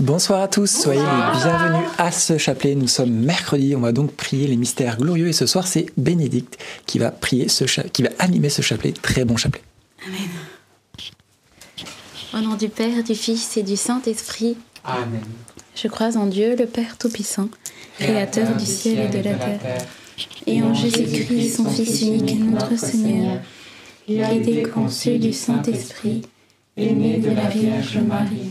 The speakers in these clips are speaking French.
Bonsoir à tous, soyez les bienvenus à ce chapelet. Nous sommes mercredi, on va donc prier les mystères glorieux et ce soir c'est Bénédicte qui va prier ce qui va animer ce chapelet, très bon chapelet. Amen. Au nom du Père, du Fils et du Saint-Esprit. Amen. Je crois en Dieu, le Père Tout-Puissant, Créateur du ciel et de la terre, et en Jésus-Christ, son Fils unique, notre Seigneur, qui a été conçu du Saint-Esprit, est né de la Vierge Marie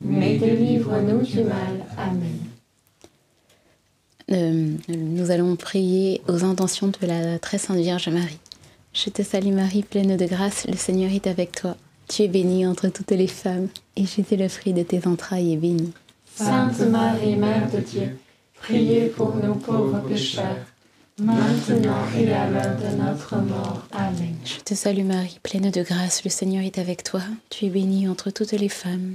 mais délivre-nous du mal. Amen. Euh, nous allons prier aux intentions de la très sainte Vierge Marie. Je te salue Marie, pleine de grâce, le Seigneur est avec toi. Tu es bénie entre toutes les femmes, et Jésus, le fruit de tes entrailles, est béni. Sainte Marie, Mère de Dieu, priez pour nous pauvres pécheurs, maintenant et à l'heure de notre mort. Amen. Je te salue Marie, pleine de grâce, le Seigneur est avec toi. Tu es bénie entre toutes les femmes,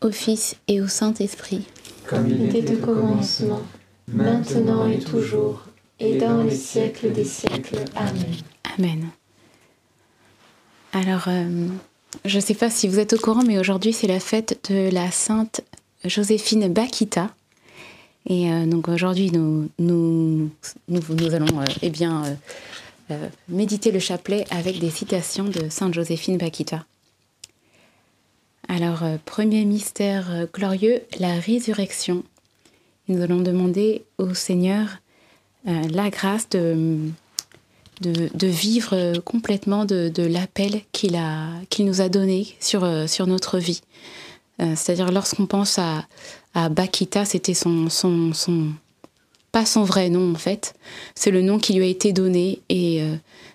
au Fils et au Saint-Esprit. Comme il était au commencement, maintenant et toujours, et dans les siècles des siècles. Amen. Amen. Alors, euh, je ne sais pas si vous êtes au courant, mais aujourd'hui c'est la fête de la Sainte Joséphine Bakita. Et euh, donc aujourd'hui, nous, nous, nous, allons euh, eh bien, méditer le chapelet avec des citations de Sainte Joséphine Bakita. Alors, euh, premier mystère euh, glorieux, la résurrection. Nous allons demander au Seigneur euh, la grâce de, vivre complètement de, l'appel qu'il nous a donné sur, notre vie. C'est-à-dire lorsqu'on pense à, à Bakita, c'était son, son, son, pas son vrai nom en fait, c'est le nom qui lui a été donné et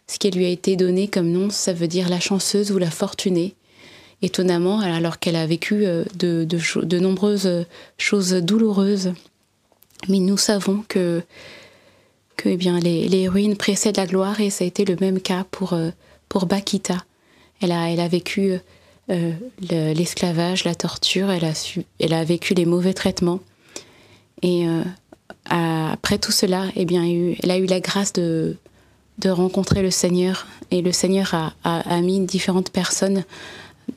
ce qui lui a été donné comme nom, ça veut dire la chanceuse ou la fortunée étonnamment, alors qu'elle a vécu euh, de, nombreuses choses douloureuses. Mais nous savons que, eh les, ruines précèdent la gloire et ça a été le même cas pour, euh, Bakita. Elle a, vécu euh, l'esclavage, la torture, elle a, vécu les mauvais traitements. Et après tout cela, eh elle a eu la grâce de, rencontrer le Seigneur. Et le Seigneur a, a mis différentes personnes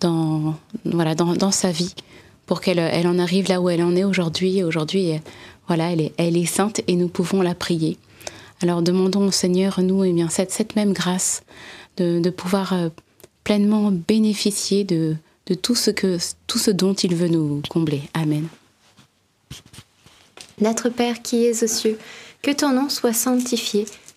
dans, voilà, dans, dans sa vie pour qu'elle elle en arrive là où elle en est aujourd'hui. Aujourd'hui, voilà, elle est, elle est sainte et nous pouvons la prier. Alors demandons au Seigneur, nous, eh bien, cette, cette même grâce de, de pouvoir euh, pleinement bénéficier de, de tout, ce que, tout ce dont il veut nous combler. Amen. Notre Père qui es aux cieux, que ton nom soit sanctifié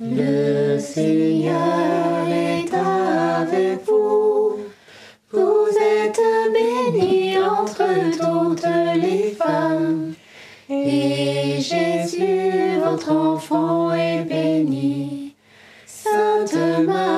Le Seigneur est avec vous. Vous êtes bénie entre toutes les femmes. Et Jésus, votre enfant, est béni. Sainte Marie,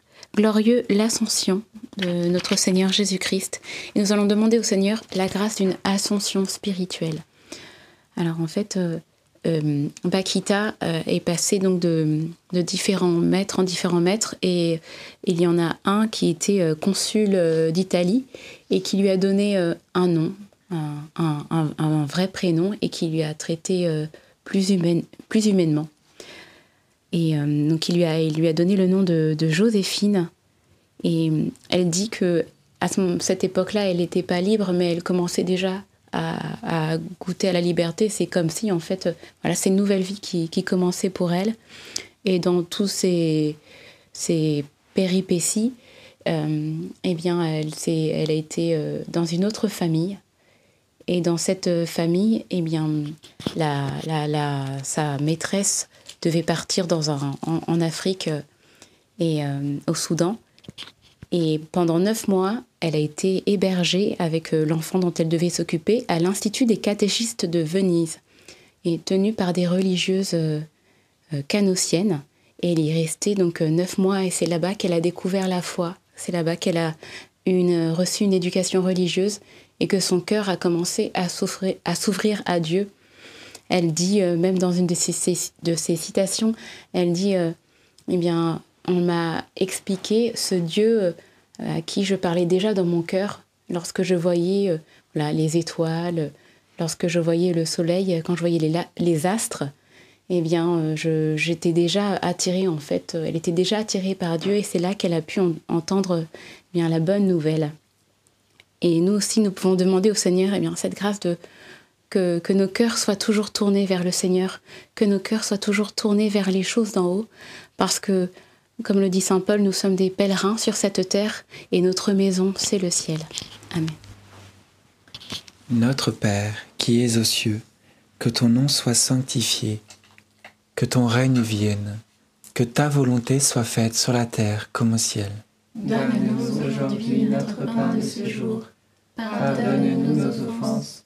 glorieux, l'ascension de notre Seigneur Jésus-Christ. Et nous allons demander au Seigneur la grâce d'une ascension spirituelle. Alors en fait, euh, euh, Bakita euh, est passé donc de, différents maîtres en différents maîtres et il y en a un qui était consul d'Italie et qui lui a donné un nom, un, vrai prénom et qui lui a traité plus humainement. Et euh, donc il lui, a, il lui a donné le nom de, Joséphine et euh, elle dit que à ce- cette époque-là, elle n'était pas libre, mais elle commençait déjà à, goûter à la liberté. C'est comme si, en fait, euh, voilà, c'est une nouvelle vie qui, qui commençait pour elle. Et dans tous ces, ces péripéties, euh, eh bien, elle, elle a été dans une autre famille. Et dans cette famille, eh bien, la, la, sa maîtresse devait partir dans un, en, Afrique euh, et euh, au Soudan. Et pendant neuf mois, elle a été hébergée avec euh, l'enfant dont elle devait s'occuper à l'Institut des catéchistes de Venise, et tenue par des religieuses canossiennes. Et elle y est restée donc neuf mois, et c'est là-bas qu'elle a découvert la foi. C'est là-bas qu'elle a une, reçu une éducation religieuse et que son cœur a commencé à s'ouvrir à, s'ouvrir à Dieu. Elle dit, euh, même dans une de ses, de ses citations, elle dit, euh, eh bien, on m'a expliqué ce Dieu euh, à qui je parlais déjà dans mon cœur lorsque je voyais voilà, les étoiles, lorsque je voyais le soleil, quand je voyais les, les astres. eh bien, j'étais déjà attirée en fait. Elle était déjà attirée par Dieu et c'est là qu'elle a pu entendre eh bien la bonne nouvelle. Et nous aussi, nous pouvons demander au Seigneur eh bien cette grâce de que, que, nos cœurs soient toujours tournés vers le Seigneur, que nos cœurs soient toujours tournés vers les choses d'en haut, parce que, comme le dit Saint Paul, nous sommes des pèlerins sur cette terre et notre maison, c'est le ciel. Amen. Notre Père, qui es aux cieux, que ton nom soit sanctifié, que ton règne vienne, que ta volonté soit faite sur la terre comme au ciel. Donne-nous aujourd'hui notre pain de ce jour. Pardonne-nous nos offenses,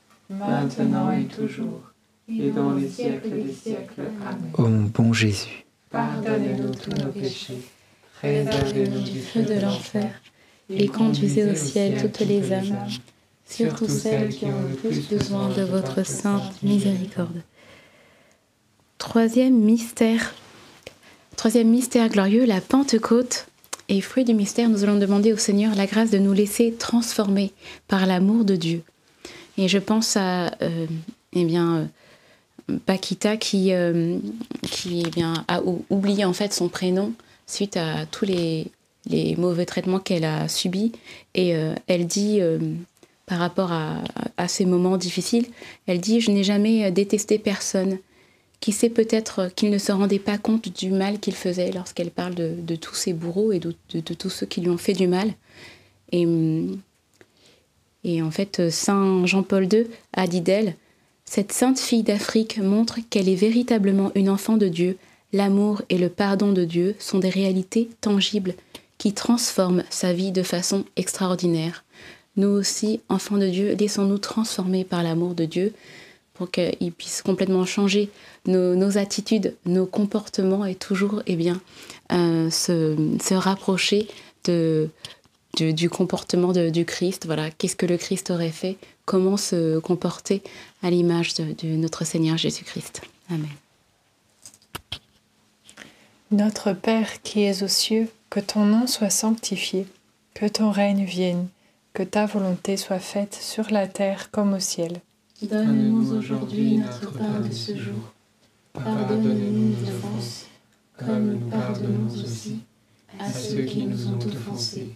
maintenant et toujours, et dans les siècles des siècles. Amen. ô mon bon Jésus. Pardonnez-nous tous nos péchés, préservez-nous du Feu de l'enfer, et conduisez au ciel toutes les âmes, surtout celles qui ont le plus besoin de votre sainte miséricorde. Troisième mystère. Troisième mystère glorieux, la Pentecôte. Et fruit du mystère, nous allons demander au Seigneur la grâce de nous laisser transformer par l'amour de Dieu. Et je pense à, euh, eh bien, euh, Paquita qui, euh, qui eh bien, a ou- oublié en fait son prénom suite à tous les, les mauvais traitements qu'elle a subis. Et elle dit, par rapport à, à ces moments difficiles, elle dit Je n'ai jamais détesté personne. Qui sait peut-être qu'il ne se rendait pas compte du mal qu'il faisait lorsqu'elle parle de, de tous ses bourreaux et de, de- de tous ceux qui lui ont fait du mal. Et, hum, Et en fait, Saint Jean-Paul II a dit d'elle, cette sainte fille d'Afrique montre qu'elle est véritablement une enfant de Dieu. L'amour et le pardon de Dieu sont des réalités tangibles qui transforment sa vie de façon extraordinaire. Nous aussi, enfants de Dieu, laissons-nous transformer par l'amour de Dieu pour qu'il puisse complètement changer nos, attitudes, nos comportements et toujours eh bien, euh, se, rapprocher de, du, comportement du Christ. Voilà, qu'est-ce que le Christ aurait fait Comment se comporter à l'image de, de notre Seigneur Jésus-Christ Amen. Notre Père qui es aux cieux, que ton nom soit sanctifié, que ton règne vienne, que ta volonté soit faite sur la terre comme au ciel. Donne-nous aujourd'hui notre pain de ce jour. Pardonne-nous nos offenses, comme nous pardonnons aussi à ceux qui nous ont offensés.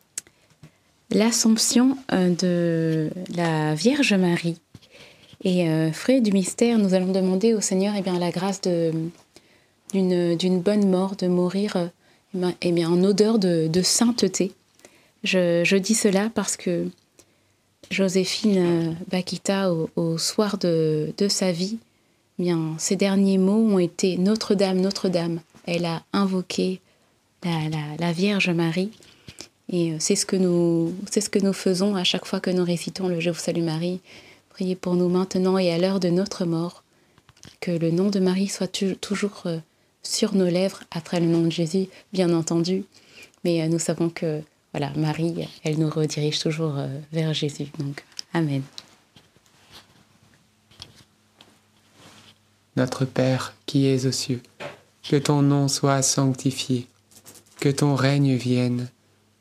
l'Assomption euh, de la Vierge Marie. Et euh, du mystère, nous allons demander au Seigneur eh bien, la grâce d'une bonne mort, de mourir euh, eh bien, en odeur de, sainteté. Je, je, dis cela parce que Joséphine Bakita, au, soir de, de, sa vie, eh bien, ses derniers mots ont été Notre-Dame, Notre-Dame. Elle a invoqué la, la Vierge Marie. Et euh, c'est ce, que nous, c'est ce que nous faisons à chaque fois que nous récitons le Je vous salue Marie. Priez pour nous maintenant et à l'heure de notre mort. Que le nom de Marie soit toujours euh, sur nos lèvres, après le nom de Jésus, bien entendu. Mais euh, nous savons que voilà, Marie, elle nous redirige toujours vers Jésus. Donc, Amen. Notre Père qui es aux cieux, que ton nom soit sanctifié, que ton règne vienne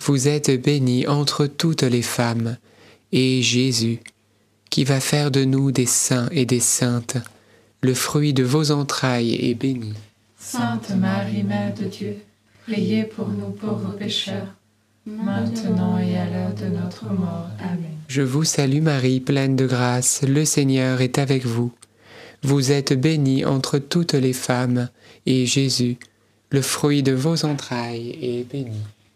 Vous êtes bénie entre toutes les femmes, et Jésus, qui va faire de nous des saints et des saintes, le fruit de vos entrailles est béni. Sainte Marie, Mère de Dieu, priez pour nous pauvres pécheurs, maintenant et à l'heure de notre mort. Amen. Je vous salue Marie, pleine de grâce, le Seigneur est avec vous. Vous êtes bénie entre toutes les femmes, et Jésus, le fruit de vos entrailles, est béni.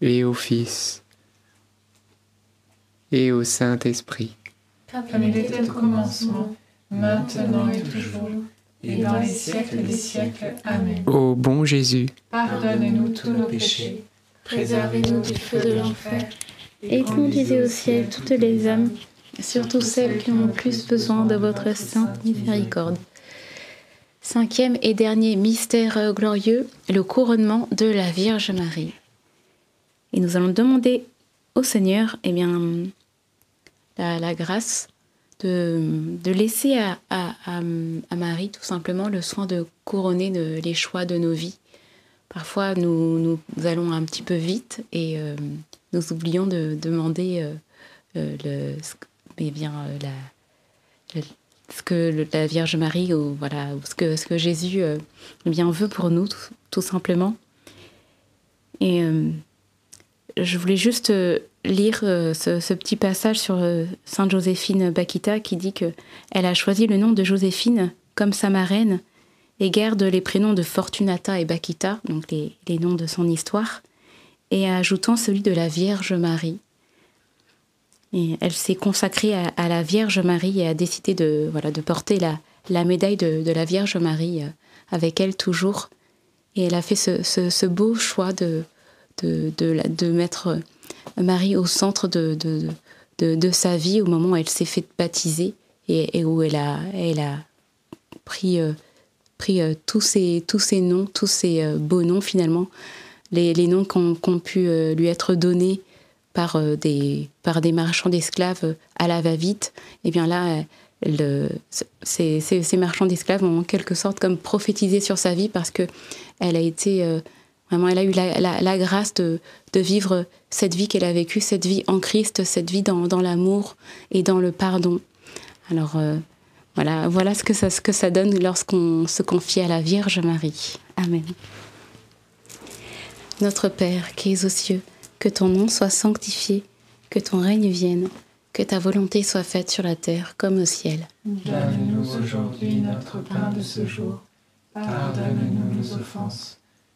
et au Fils et au Saint-Esprit. comme il était au commencement, maintenant et toujours, et dans les siècles des siècles. Amen. Ô bon Jésus, Pardonne-nous tous nos péchés, préservez-nous du feu de l'enfer, Et conduisez au ciel toutes les âmes, surtout celles qui ont le plus besoin de votre sainte miséricorde. Cinquième et dernier mystère glorieux, le couronnement de la Vierge Marie. Et nous allons demander au Seigneur eh bien, la, grâce de, de laisser à, à- à- Marie tout simplement le soin de couronner les choix de nos vies. Parfois, nous, nous allons un petit peu vite et euh, nous oublions de demander euh, euh, le, eh bien, la, ce que la Vierge Marie ou, voilà, ce, que, ce que Jésus euh, eh bien, veut pour nous, tout, simplement. Et je voulais juste euh, lire euh, ce, petit passage sur euh, Sainte Joséphine Bakita qui dit que elle a choisi le nom de Joséphine comme sa marraine et garde les prénoms de Fortunata et Bakita, donc les, les noms de son histoire, et ajoutant celui de la Vierge Marie. Et elle s'est consacrée à, la Vierge Marie et a décidé de, voilà, de porter la, la médaille de, de la Vierge Marie avec elle toujours. Et elle a fait ce- ce beau choix de, de, de, mettre Marie au centre de, de, sa vie au moment où elle s'est fait baptiser et, où elle a, elle a pris, euh, pris euh, tous, ces, tous ces noms, tous euh, beaux noms finalement, les, les noms qui ont, qui ont pu euh, lui être donnés par, euh, des, par des marchands d'esclaves euh, à la va-vite, et bien là, euh, le- ces, ces- ces marchands d'esclaves ont en quelque sorte comme prophétisé sur sa vie parce que elle a été euh, vraiment, elle a eu la, grâce de, vivre cette vie qu'elle a vécue, cette vie en Christ, cette vie dans, dans l'amour et dans le pardon. Alors euh, voilà, voilà ce que ça, ce que ça donne lorsqu'on se confie à la Vierge Marie. Amen. Notre Père qui es aux cieux, que ton nom soit sanctifié, que ton règne vienne, que ta volonté soit faite sur la terre comme au ciel. Donne-nous aujourd'hui notre pain de ce jour. Pardonne-nous nos offenses,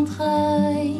Entrailles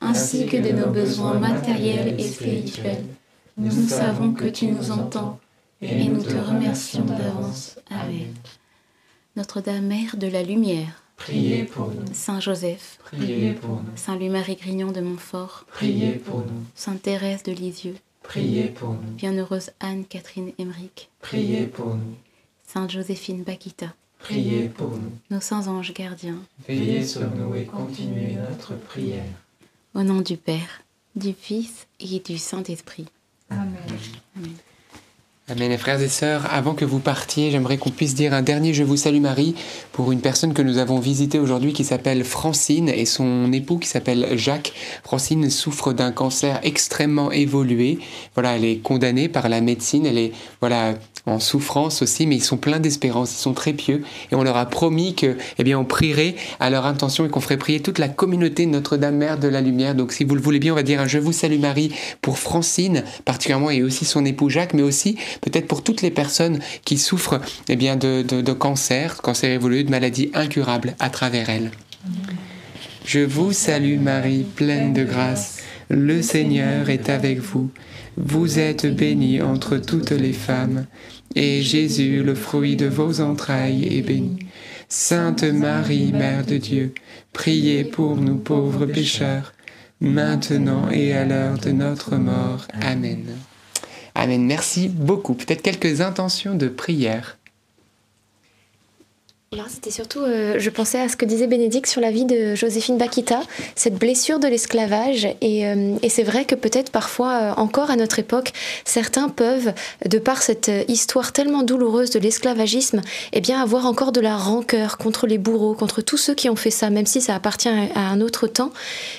ainsi que de nos besoins matériels et spirituels. Nous savons que tu nous entends et nous te remercions d'avance. Amen. Notre-Dame Mère de la Lumière, Priez pour nous, Saint Joseph, priez pour nous, Saint Louis-Marie Grignon de Montfort, priez pour nous, Sainte Thérèse de Lisieux, priez pour nous, Bienheureuse Anne-Catherine Emmerich, priez pour nous, Sainte Joséphine Bakita, priez pour nous. nos saints anges gardiens, Veillez sur nous et continuez notre prière. Au nom du Père, du Fils et du Saint-Esprit. Amen. Amen. Et frères et sœurs, avant que vous partiez, j'aimerais qu'on puisse dire un dernier Je vous salue Marie pour une personne que nous avons visitée aujourd'hui qui s'appelle Francine et son époux qui s'appelle Jacques. Francine souffre d'un cancer extrêmement évolué. Voilà, elle est condamnée par la médecine, elle est voilà en souffrance aussi, mais ils sont pleins d'espérance, ils sont très pieux et on leur a promis que, eh bien, on prierait à leur intention et qu'on ferait prier toute la communauté Notre-Dame Mère de la Lumière. Donc, si vous le voulez bien, on va dire un Je vous salue Marie pour Francine particulièrement et aussi son époux Jacques, mais aussi peut-être pour toutes les personnes qui souffrent eh bien, de, de, de cancer, cancer évolué, de maladies incurables à travers elles. Je vous salue Marie, pleine de grâce. Le Seigneur est avec vous. Vous êtes bénie entre toutes les femmes, et Jésus, le fruit de vos entrailles, est béni. Sainte Marie, Mère de Dieu, priez pour nous pauvres pécheurs, maintenant et à l'heure de notre mort. Amen. Amen. Merci beaucoup. Peut-être quelques intentions de prière. C'était surtout, euh, je pensais à ce que disait Bénédicte sur la vie de Joséphine Bakita, cette blessure de l'esclavage. Et, euh, et c'est vrai que peut-être parfois, euh, encore à notre époque, certains peuvent, de par cette histoire tellement douloureuse de l'esclavagisme, eh bien avoir encore de la rancœur contre les bourreaux, contre tous ceux qui ont fait ça, même si ça appartient à, un autre temps.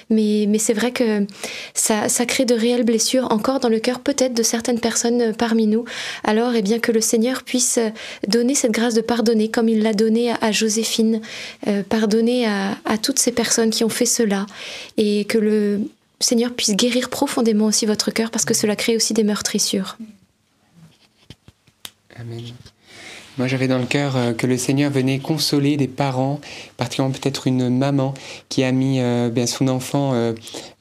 Mais, mais c'est vrai que ça, crée de réelles blessures encore dans le cœur peut-être de certaines personnes parmi nous. Alors, eh bien que le Seigneur puisse donner cette grâce de pardonner comme il l'a donné à, Joséphine, euh, pardonner à, toutes ces personnes qui ont fait cela, et que le Seigneur puisse guérir profondément aussi votre cœur parce que cela crée aussi des meurtrissures. Amen. Moi, j'avais dans le cœur euh, que le Seigneur venait consoler des parents, particulièrement peut-être une maman qui a mis euh, bien son enfant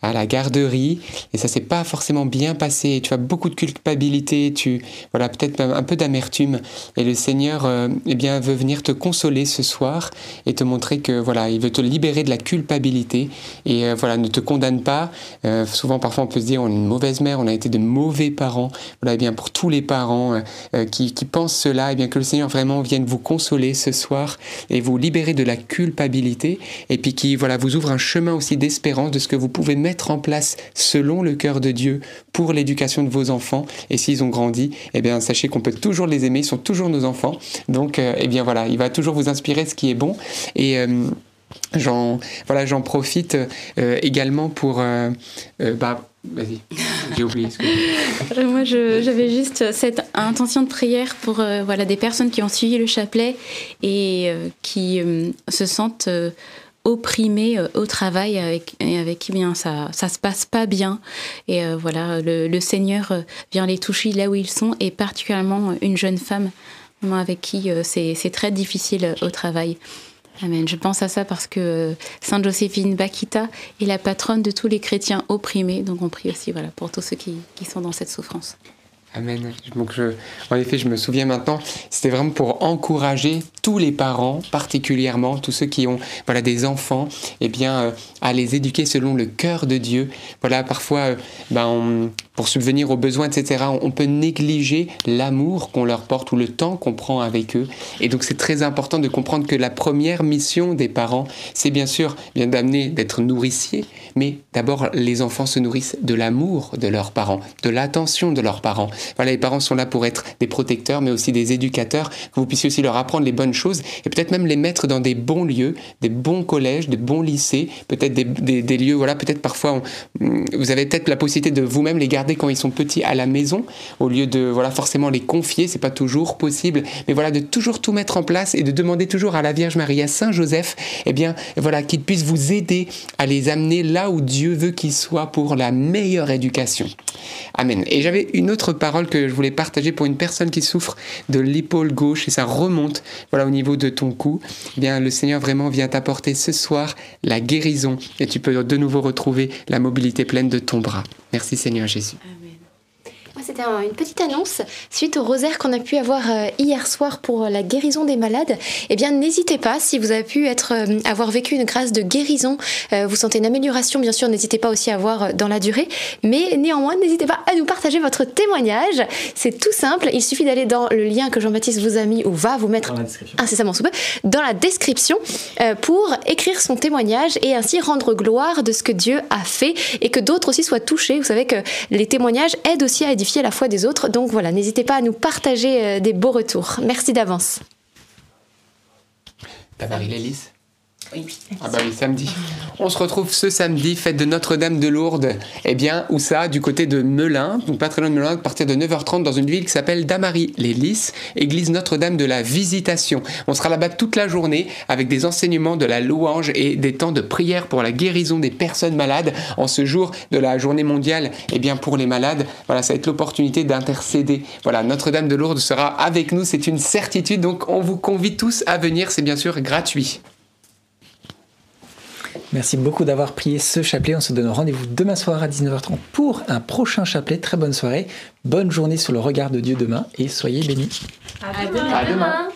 à la garderie et ça s'est pas forcément bien passé. Et tu as beaucoup de culpabilité, tu voilà peut-être un peu d'amertume. Et le Seigneur, euh, eh bien, veut venir te consoler ce soir et te montrer que voilà, il veut te libérer de la culpabilité et euh, voilà, ne te condamne pas. Euh, souvent, parfois, on peut se dire on est une mauvaise mère, on a été de mauvais parents. Voilà, eh bien pour tous les parents qui, pensent cela, eh bien que le Seigneur vraiment vienne vous consoler ce soir et vous libérer de la culpabilité et puis qui voilà vous ouvre un chemin aussi d'espérance de ce que vous pouvez mettre en place selon le cœur de Dieu pour l'éducation de vos enfants et s'ils ont grandi, eh bien sachez qu'on peut toujours les aimer, ils sont toujours nos enfants. Donc euh, eh bien voilà, il va toujours vous inspirer ce qui est bon et euh, J'en voilà, j'en profite euh, également pour bah, Vas-y, j'ai oublié. Que... Moi, j'avais juste cette intention de prière pour voilà, des personnes qui ont suivi le chapelet et qui se sentent opprimés au travail avec, et avec qui bien ça ça se passe pas bien et voilà le, Seigneur vient les toucher là où ils sont et particulièrement une jeune femme avec qui c'est très difficile au travail. Amen. Je pense à ça parce que Sainte Joséphine Bakita est la patronne de tous les chrétiens opprimés. Donc on prie aussi voilà, pour tous ceux qui, qui sont dans cette souffrance. Amen. Donc en effet, je me souviens maintenant, c'était vraiment pour encourager tous les parents, particulièrement tous ceux qui ont des enfants, eh bien euh, à les éduquer selon le cœur de Dieu. Voilà, parfois, euh, ben, on, pour subvenir aux besoins, etc., on peut négliger l'amour qu'on leur porte ou le temps qu'on prend avec eux. Et donc c'est très important de comprendre que la première mission des parents, c'est bien sûr bien d'amener, d'être nourricier, mais d'abord les enfants se nourrissent de l'amour de leurs parents, de l'attention de leurs parents. Voilà, les parents sont là pour être des protecteurs, mais aussi des éducateurs, que vous puissiez aussi leur apprendre les bonnes choses et peut-être même les mettre dans des bons lieux, des bons collèges, des bons lycées, peut-être des, des, lieux, voilà, peut-être parfois vous avez peut-être la possibilité de vous-même les garder quand ils sont petits à la maison, au lieu de voilà forcément les confier, c'est pas toujours possible, mais voilà de toujours tout mettre en place et de demander toujours à la Vierge Marie, à Saint Joseph, eh bien voilà qu'ils puissent vous aider à les amener là où Dieu veut qu'ils soient pour la meilleure éducation. Amen. Et j'avais une autre parole que je voulais partager pour une personne qui souffre de l'épaule gauche et ça remonte voilà au niveau de ton cou. Eh bien le Seigneur vraiment vient t'apporter ce soir la guérison et tu peux de nouveau retrouver la mobilité pleine de ton bras. Merci Seigneur Jésus. C'était une petite annonce suite au rosaire qu'on a pu avoir euh, hier soir pour la guérison des malades. Eh bien, n'hésitez pas, si vous avez pu être, euh, avoir vécu une grâce de guérison, euh, vous sentez une amélioration, bien sûr, n'hésitez pas aussi à voir dans la durée. Mais néanmoins, n'hésitez pas à nous partager votre témoignage. C'est tout simple. Il suffit d'aller dans le lien que Jean-Baptiste vous a mis ou va vous mettre incessamment sous peu dans la description pour écrire son témoignage et ainsi rendre gloire de ce que Dieu a fait et que d'autres aussi soient touchés. Vous savez que les témoignages aident aussi à édifier la foi des autres. Donc voilà, n'hésitez pas à nous partager euh, des beaux retours. Merci d'avance. Ah bah oui, samedi. On se retrouve ce samedi, fête de Notre-Dame de Lourdes. Eh bien, où ça? Du côté de Melun, donc pas très loin de Melun, à partir de 9h30 dans une ville qui s'appelle Damary-les-Lys, église Notre-Dame de la Visitation. On sera là-bas toute la journée avec des enseignements de la louange et des temps de prière pour la guérison des personnes malades en ce jour de la journée mondiale. Eh bien, pour les malades, voilà, ça va être l'opportunité d'intercéder. Voilà, Notre-Dame de Lourdes sera avec nous, c'est une certitude. Donc, on vous convie tous à venir, c'est bien sûr gratuit. Merci beaucoup d'avoir prié ce chapelet. On se donne rendez-vous demain soir à 19h30 pour un prochain chapelet. Très bonne soirée. Bonne journée sur le regard de Dieu demain et soyez bénis. Demain.